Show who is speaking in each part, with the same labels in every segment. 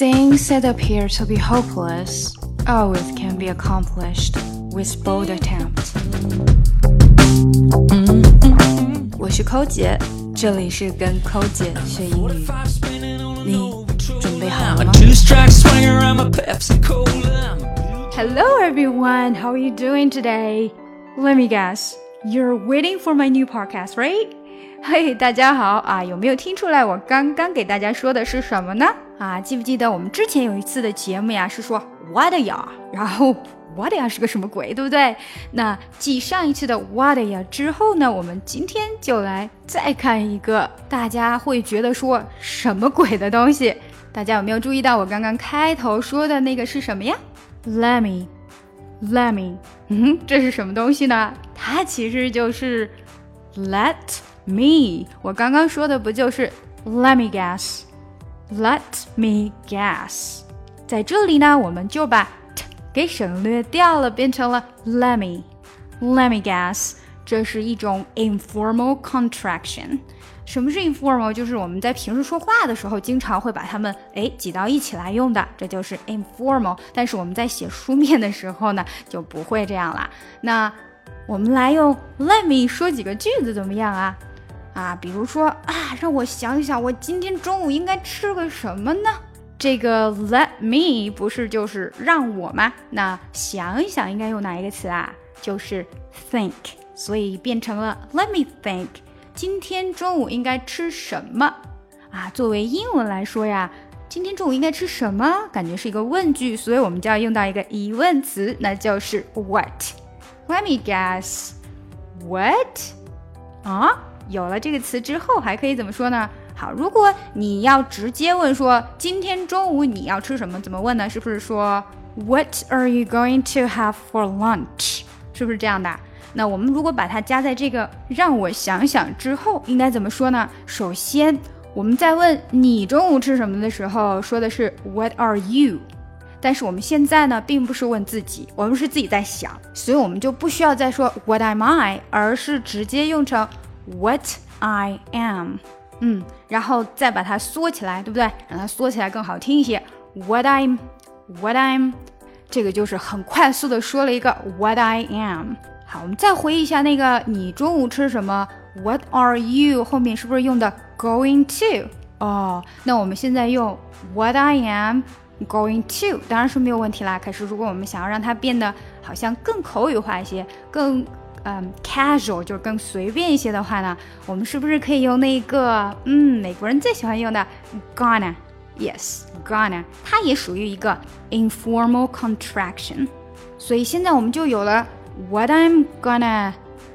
Speaker 1: Things that appear to be hopeless always can be accomplished with bold attempt. 我是寇姐，这里是跟寇姐学英语。你准备好了吗？Hello everyone, how are you doing today? Let me guess, you're waiting for my new podcast, right? 嘿，大家好啊！有没有听出来我刚刚给大家说的是什么呢？ 啊，记不记得我们之前有一次的节目呀？是说 what 呀，然后 what 呀是个什么鬼，对不对？那继上一次的 what 呀之后呢，我们今天就来再看一个大家会觉得说什么鬼的东西。大家有没有注意到我刚刚开头说的那个是什么呀？Let me，let me，嗯，这是什么东西呢？它其实就是 let。me，我刚刚说的不就是 Let me Let me guess，在这里呢，我们就把 t 给省略掉了，变成了 Let me，Let me guess，这是一种 informal contraction。什么是 informal？就是我们在平时说话的时候，经常会把它们哎挤到一起来用的，这就是 informal。但是我们在写书面的时候呢，就不会这样啦。那我们来用 Let me 说几个句子怎么样啊？啊，比如说啊，让我想想，我今天中午应该吃个什么呢？这个 let me 不是就是让我吗？那想一想应该用哪一个词啊？就是 think，所以变成了 let me think，今天中午应该吃什么？啊，作为英文来说呀，今天中午应该吃什么？感觉是一个问句，所以我们就要用到一个疑问词，那就是 what。Let me guess，what？啊？有了这个词之后，还可以怎么说呢？好，如果你要直接问说今天中午你要吃什么，怎么问呢？是不是说 What are you going to have for lunch？是不是这样的？那我们如果把它加在这个让我想想之后，应该怎么说呢？首先，我们在问你中午吃什么的时候，说的是 What are you？但是我们现在呢，并不是问自己，我们是自己在想，所以我们就不需要再说 What am I，而是直接用成。What I am，嗯，然后再把它缩起来，对不对？让它缩起来更好听一些。What I'm，What I'm，这个就是很快速的说了一个 What I am。好，我们再回忆一下那个你中午吃什么？What are you？后面是不是用的 going to？哦，那我们现在用 What I am going to，当然是没有问题啦。可是如果我们想要让它变得好像更口语化一些，更嗯，casual 就是更随便一些的话呢，我们是不是可以用那个嗯，美国人最喜欢用的 gonna？Yes，gonna，它也属于一个 informal contraction。所以现在我们就有了 what I'm gonna，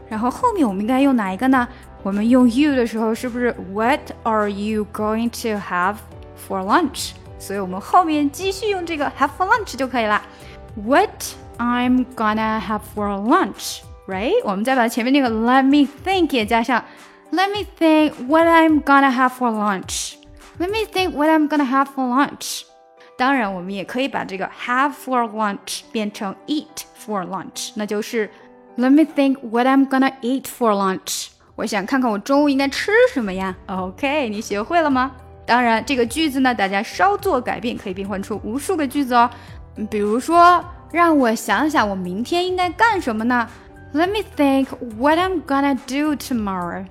Speaker 1: 然后后面我们应该用哪一个呢？我们用 you 的时候是不是 what are you going to have for lunch？所以我们后面继续用这个 have for lunch 就可以了。What I'm gonna have for lunch？right？我们再把前面那个 let me think 也加上，let me think what I'm gonna have for lunch。Let me think what I'm gonna have for lunch。当然，我们也可以把这个 have for lunch 变成 eat for lunch，那就是 Let me think what I'm gonna eat for lunch。我想看看我中午应该吃什么呀？OK，你学会了吗？当然，这个句子呢，大家稍作改变，可以变换出无数个句子哦。比如说，让我想想，我明天应该干什么呢 ？Let me think what I'm gonna do tomorrow。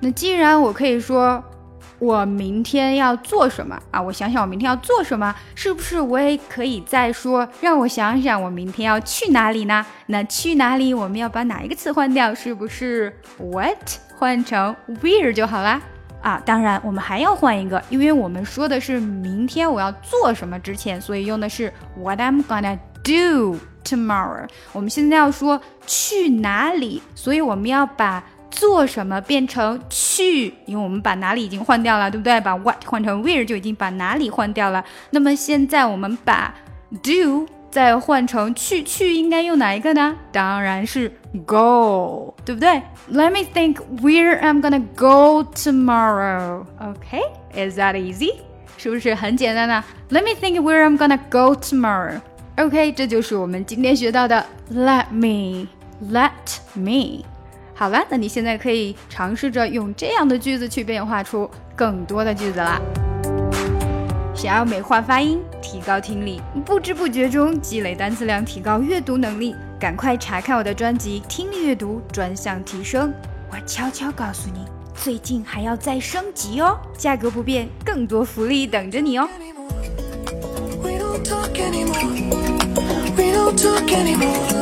Speaker 1: 那既然我可以说我明天要做什么啊，我想想我明天要做什么，是不是我也可以再说让我想想我明天要去哪里呢？那去哪里我们要把哪一个词换掉？是不是 what 换成 where 就好啦？啊，当然我们还要换一个，因为我们说的是明天我要做什么之前，所以用的是 what I'm gonna do。Tomorrow，我们现在要说去哪里，所以我们要把做什么变成去，因为我们把哪里已经换掉了，对不对？把 what 换成 where 就已经把哪里换掉了。那么现在我们把 do 再换成去，去应该用哪一个呢？当然是 go，对不对？Let me think where I'm gonna go tomorrow. Okay, is that easy？是不是很简单呢？Let me think where I'm gonna go tomorrow. OK，这就是我们今天学到的 Let me，Let me。好了，那你现在可以尝试着用这样的句子去变化出更多的句子啦。想要美化发音，提高听力，不知不觉中积累单词量，提高阅读能力，赶快查看我的专辑《听力阅读专项提升》。我悄悄告诉你，最近还要再升级哦，价格不变，更多福利等着你哦。We don't talk anymore. no talk anymore.